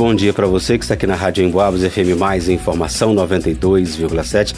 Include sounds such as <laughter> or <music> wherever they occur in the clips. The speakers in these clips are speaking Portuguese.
bom dia para você que está aqui na Rádio Emboabas FM Mais Informação 92,7.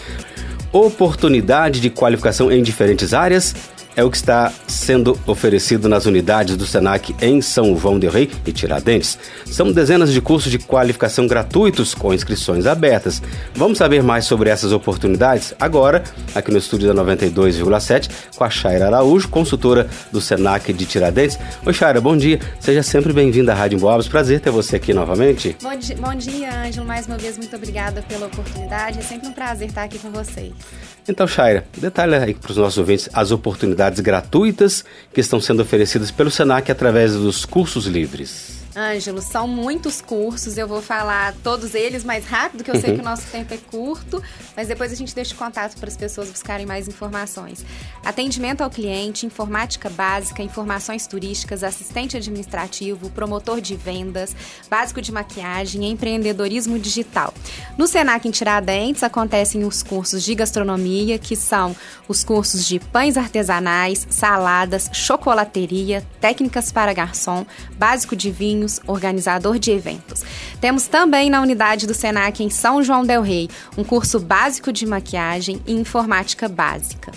Oportunidade de qualificação em diferentes áreas é o que está sendo oferecido nas unidades do SENAC em São João del Rei e Tiradentes. São dezenas de cursos de qualificação gratuitos com inscrições abertas. Vamos saber mais sobre essas oportunidades agora, aqui no estúdio da 92,7, com a Chaira Araújo, consultora do SENAC de Tiradentes. Oi, Chaira, bom dia. Seja sempre bem-vinda à Rádio Boabas. Prazer ter você aqui novamente. Bom dia, bom dia, Ângelo. Mais uma vez, muito obrigada pela oportunidade. É sempre um prazer estar aqui com vocês. Então, Chaira, detalhe aí para os nossos ouvintes as oportunidades gratuitas que estão sendo oferecidas pelo SENAC através dos cursos livres. Ângelo, são muitos cursos, eu vou falar todos eles mais rápido, que eu sei que o nosso tempo é curto, mas depois a gente deixa o contato para as pessoas buscarem mais informações. Atendimento ao cliente, informática básica, informações turísticas, assistente administrativo, promotor de vendas, básico de maquiagem, empreendedorismo digital. No Senac em Tiradentes acontecem os cursos de gastronomia, que são os cursos de pães artesanais, saladas, chocolateria, técnicas para garçom, básico de vinho, organizador de eventos. Temos também na unidade do SENAC em São João Del Rei um curso básico de maquiagem e informática básica.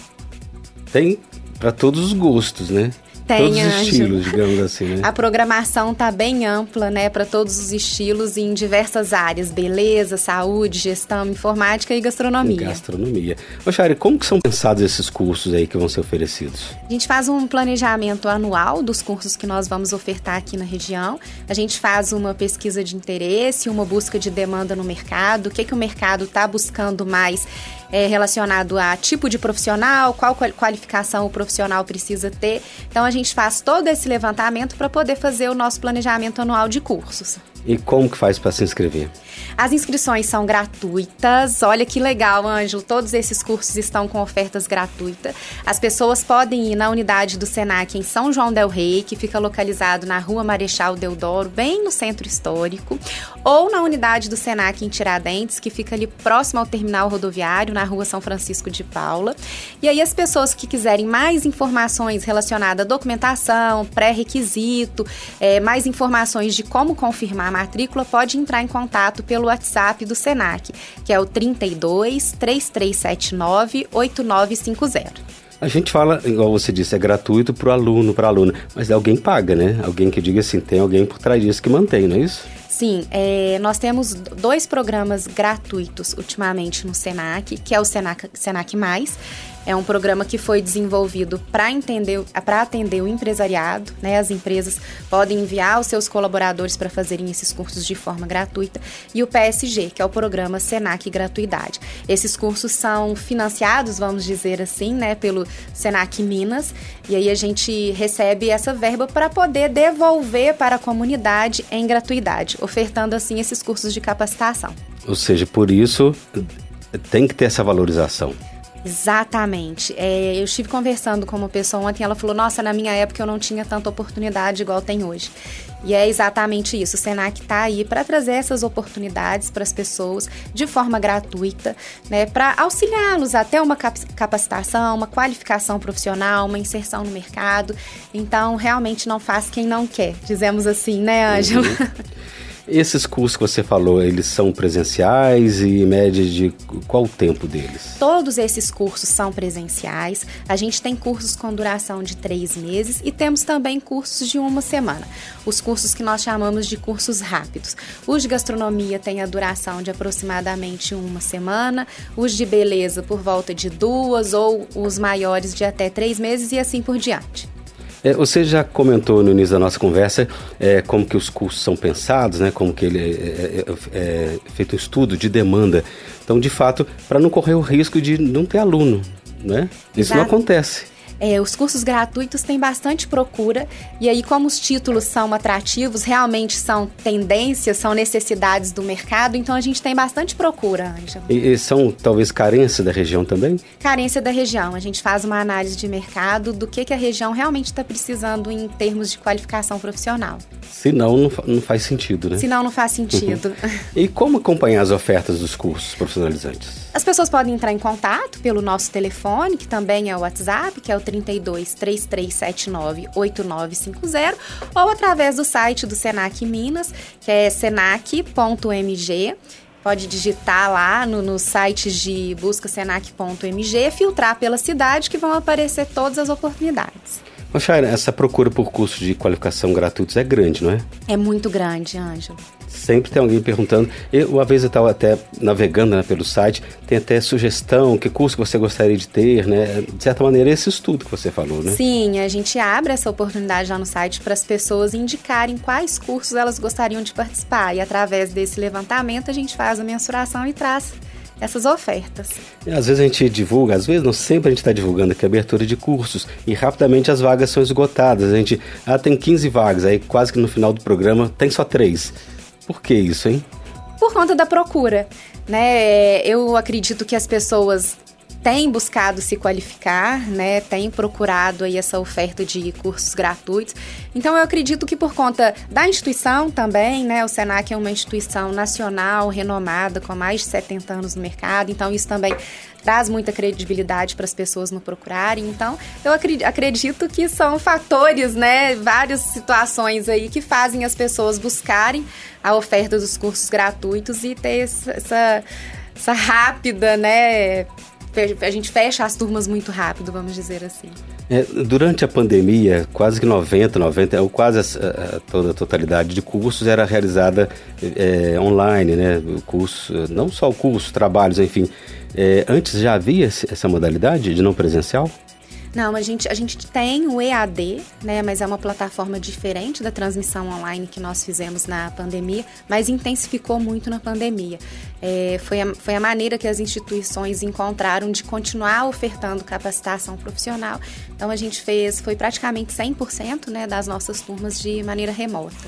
Tem para todos os gostos, né? Tem, todos os estilos, digamos assim, né? A programação está bem ampla, né, para todos os estilos em diversas áreas: beleza, saúde, gestão, informática e gastronomia. Gastronomia. Oxari, como que são pensados esses cursos aí que vão ser oferecidos? A gente faz um planejamento anual dos cursos que nós vamos ofertar aqui na região. A gente faz uma pesquisa de interesse, uma busca de demanda no mercado, o que que o mercado está buscando mais é, relacionado a tipo de profissional, qual qualificação o profissional precisa ter. Então a gente faz todo esse levantamento para poder fazer o nosso planejamento anual de cursos. E como que faz para se inscrever? As inscrições são gratuitas. Olha que legal, Ângelo. Todos esses cursos estão com ofertas gratuitas. As pessoas podem ir na unidade do Senac em São João del Rei, que fica localizado na Rua Marechal Deodoro, bem no centro histórico, ou na unidade do Senac em Tiradentes, que fica ali próximo ao terminal rodoviário, na Rua São Francisco de Paula. E aí as pessoas que quiserem mais informações relacionadas à documentação, pré-requisito, é, mais informações de como confirmar matrícula, pode entrar em contato pelo WhatsApp do Senac, que é o 32 3379 8950. A gente fala, igual você disse, é gratuito para o aluno, para a aluna, mas alguém paga, né? Alguém que diga assim, tem alguém por trás disso que mantém, não é isso? Sim, é, nós temos dois programas gratuitos ultimamente no Senac, que é o Senac, Senac Mais, é um programa que foi desenvolvido para entender, para atender o empresariado, né? As empresas podem enviar os seus colaboradores para fazerem esses cursos de forma gratuita e o PSG, que é o programa Senac Gratuidade. Esses cursos são financiados, vamos dizer assim, né, pelo Senac Minas, e aí a gente recebe essa verba para poder devolver para a comunidade em gratuidade, ofertando assim esses cursos de capacitação. Ou seja, por isso tem que ter essa valorização. Exatamente. É, eu estive conversando com uma pessoa ontem, ela falou: Nossa, na minha época eu não tinha tanta oportunidade igual tem hoje. E é exatamente isso. O Senac está aí para trazer essas oportunidades para as pessoas de forma gratuita, né, para auxiliá-los até uma capacitação, uma qualificação profissional, uma inserção no mercado. Então, realmente não faz quem não quer, dizemos assim, né, Ângela? Uhum. <laughs> Esses cursos que você falou, eles são presenciais e em média de qual o tempo deles? Todos esses cursos são presenciais. A gente tem cursos com duração de três meses e temos também cursos de uma semana. Os cursos que nós chamamos de cursos rápidos. Os de gastronomia têm a duração de aproximadamente uma semana, os de beleza por volta de duas ou os maiores de até três meses e assim por diante. É, você já comentou no início da nossa conversa é, como que os cursos são pensados, né? Como que ele é, é, é, é feito um estudo de demanda. Então, de fato, para não correr o risco de não ter aluno, né? Isso Exato. não acontece. É, os cursos gratuitos têm bastante procura e aí como os títulos são atrativos, realmente são tendências, são necessidades do mercado, então a gente tem bastante procura, Ângela. E, e são talvez carência da região também? Carência da região. A gente faz uma análise de mercado do que, que a região realmente está precisando em termos de qualificação profissional. Senão não, não faz sentido, né? Senão não faz sentido. e como acompanhar as ofertas dos cursos profissionalizantes? As pessoas podem entrar em contato pelo nosso telefone, que também é o WhatsApp, que é o 32 3379 8950 ou através do site do Senac Minas, que é senac.mg. Pode digitar lá no, no site de busca senac.mg, filtrar pela cidade que vão aparecer todas as oportunidades. Shaira, essa procura por cursos de qualificação gratuitos é grande, não é? É muito grande, Ângelo. Sempre tem alguém perguntando. Eu, uma vez eu estava até navegando né, pelo site, tem até sugestão, que curso você gostaria de ter, né? De certa maneira, esse estudo que você falou, né? Sim, a gente abre essa oportunidade lá no site para as pessoas indicarem quais cursos elas gostariam de participar. E através desse levantamento, a gente faz a mensuração e traz essas ofertas. Às vezes a gente divulga, às vezes não sempre a gente está divulgando aqui abertura de cursos e rapidamente as vagas são esgotadas. A gente, ah, tem 15 vagas, aí quase que no final do programa tem só três. Por que isso, hein? Por conta da procura, né? Eu acredito que as pessoas têm buscado se qualificar, né? Têm procurado aí essa oferta de cursos gratuitos. Então eu acredito que por conta da instituição também, né? O Senac é uma instituição nacional renomada com mais de 70 anos no mercado, então isso também traz muita credibilidade para as pessoas no procurarem. Então, eu acredito que são fatores, né, várias situações aí que fazem as pessoas buscarem a oferta dos cursos gratuitos e ter essa, essa rápida, né, a gente fecha as turmas muito rápido, vamos dizer assim. É, durante a pandemia, quase que 90, 90, ou quase a, a, toda a totalidade de cursos era realizada é, online, né? Curso, não só o curso, trabalhos, enfim. É, antes já havia essa modalidade de não presencial? Não, a gente, a gente tem o EAD, né? Mas é uma plataforma diferente da transmissão online que nós fizemos na pandemia, mas intensificou muito na pandemia. É, foi, a, foi a maneira que as instituições encontraram de continuar ofertando capacitação profissional. Então a gente fez, foi praticamente 100% né, das nossas turmas de maneira remota.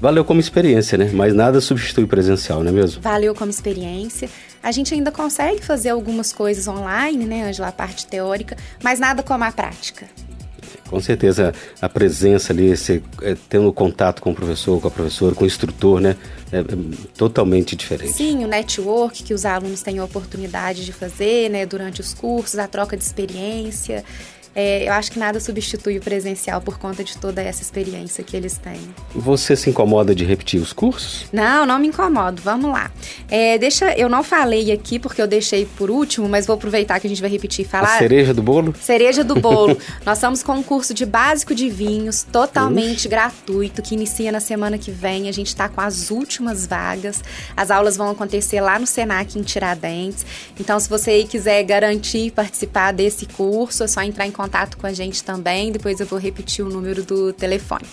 Valeu como experiência, né? Mas nada substitui presencial, não é mesmo? Valeu como experiência. A gente ainda consegue fazer algumas coisas online, né, Angela, a parte teórica, mas nada como a prática. Com certeza, a presença ali, você, é, tendo contato com o professor, com a professora, com o instrutor, né? É, é totalmente diferente. Sim, o network que os alunos têm a oportunidade de fazer, né? Durante os cursos, a troca de experiência. É, eu acho que nada substitui o presencial por conta de toda essa experiência que eles têm. Você se incomoda de repetir os cursos? Não, não me incomodo. Vamos lá. É, deixa, eu não falei aqui porque eu deixei por último, mas vou aproveitar que a gente vai repetir e falar. A cereja do bolo? Cereja do bolo. <laughs> Nós estamos com um curso de básico de vinhos totalmente Ux. gratuito que inicia na semana que vem. A gente está com as últimas vagas. As aulas vão acontecer lá no Senac em Tiradentes. Então, se você quiser garantir participar desse curso, é só entrar em contato com a gente também. Depois eu vou repetir o número do telefone.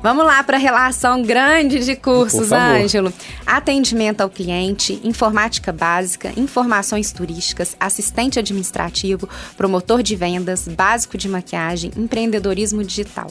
Vamos lá para a relação grande de cursos, Ângelo. Atendimento ao cliente, informática básica, informações turísticas, assistente administrativo, promotor de vendas, básico de maquiagem, empreendedorismo digital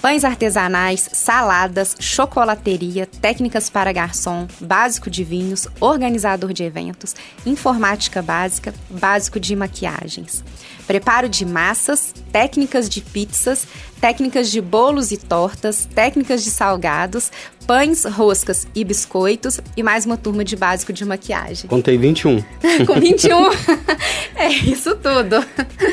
pães artesanais, saladas, chocolateria, técnicas para garçom, básico de vinhos, organizador de eventos, informática básica, básico de maquiagens. Preparo de massas, técnicas de pizzas, técnicas de bolos e tortas, técnicas de salgados, pães, roscas e biscoitos e mais uma turma de básico de maquiagem. Contei 21. <laughs> Com 21. <laughs> é isso tudo.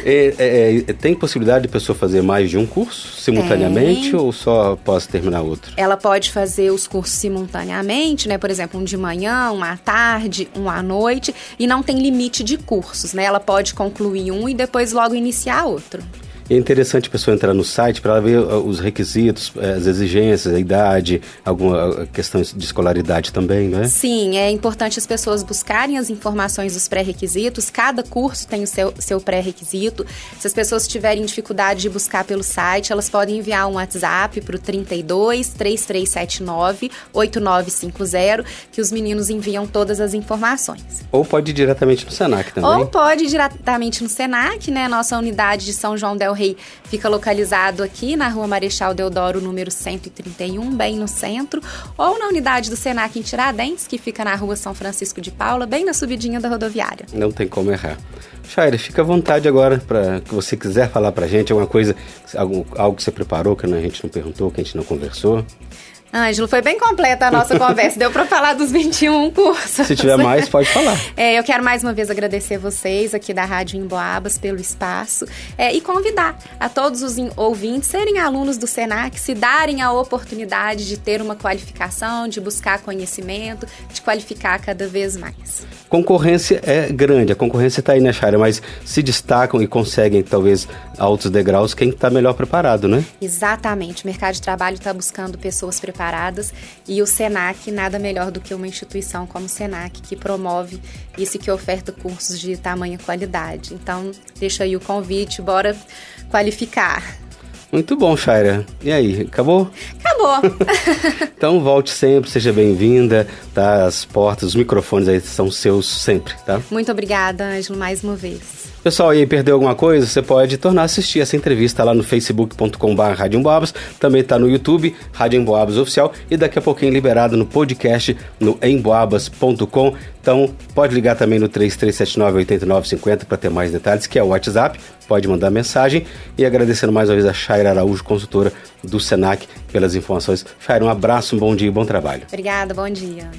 É, é, é, tem possibilidade de pessoa fazer mais de um curso simultaneamente tem. ou só posso terminar outro? Ela pode fazer os cursos simultaneamente, né? Por exemplo, um de manhã, um à tarde, um à noite e não tem limite de cursos, né? Ela pode concluir um e depois logo iniciar outro. É interessante a pessoa entrar no site para ver uh, os requisitos, eh, as exigências, a idade, alguma uh, questão de escolaridade também, não é? Sim, é importante as pessoas buscarem as informações dos pré-requisitos. Cada curso tem o seu, seu pré-requisito. Se as pessoas tiverem dificuldade de buscar pelo site, elas podem enviar um WhatsApp para o 32 3379 8950, que os meninos enviam todas as informações. Ou pode ir diretamente no Senac também. Ou pode ir diretamente no Senac, né? Nossa unidade de São João del Rei fica localizado aqui na Rua Marechal Deodoro, número 131, bem no centro, ou na unidade do Senac em Tiradentes, que fica na Rua São Francisco de Paula, bem na subidinha da rodoviária. Não tem como errar. Shaira, fica à vontade agora para que você quiser falar para a gente alguma coisa, algo, algo que você preparou que a gente não perguntou, que a gente não conversou. Ângelo, foi bem completa a nossa conversa. Deu para falar dos 21 cursos. Se tiver mais, pode falar. É, eu quero mais uma vez agradecer vocês aqui da Rádio Emboabas pelo espaço é, e convidar a todos os ouvintes serem alunos do SENAC, se darem a oportunidade de ter uma qualificação, de buscar conhecimento, de qualificar cada vez mais. Concorrência é grande, a concorrência está aí na área, mas se destacam e conseguem talvez altos degraus quem está melhor preparado, né? Exatamente. O mercado de trabalho está buscando pessoas preparadas e o SENAC nada melhor do que uma instituição como o SENAC que promove isso e que oferta cursos de tamanha qualidade. Então, deixa aí o convite, bora qualificar. Muito bom, Shaira. E aí, acabou? Acabou. <laughs> então volte sempre, seja bem-vinda, tá? As portas, os microfones aí são seus sempre, tá? Muito obrigada, Ângelo, mais uma vez. Pessoal, e aí perdeu alguma coisa? Você pode tornar a assistir essa entrevista lá no facebook.com.br Rádio Emboabas, também está no YouTube, Rádio Emboabas Oficial, e daqui a pouquinho liberado no podcast no emboabas.com. Então, pode ligar também no 3379-8950 para ter mais detalhes, que é o WhatsApp, pode mandar mensagem. E agradecendo mais uma vez a Shaira Araújo, consultora do SENAC, pelas informações. Shaira, um abraço, um bom dia e bom trabalho. Obrigada, bom dia.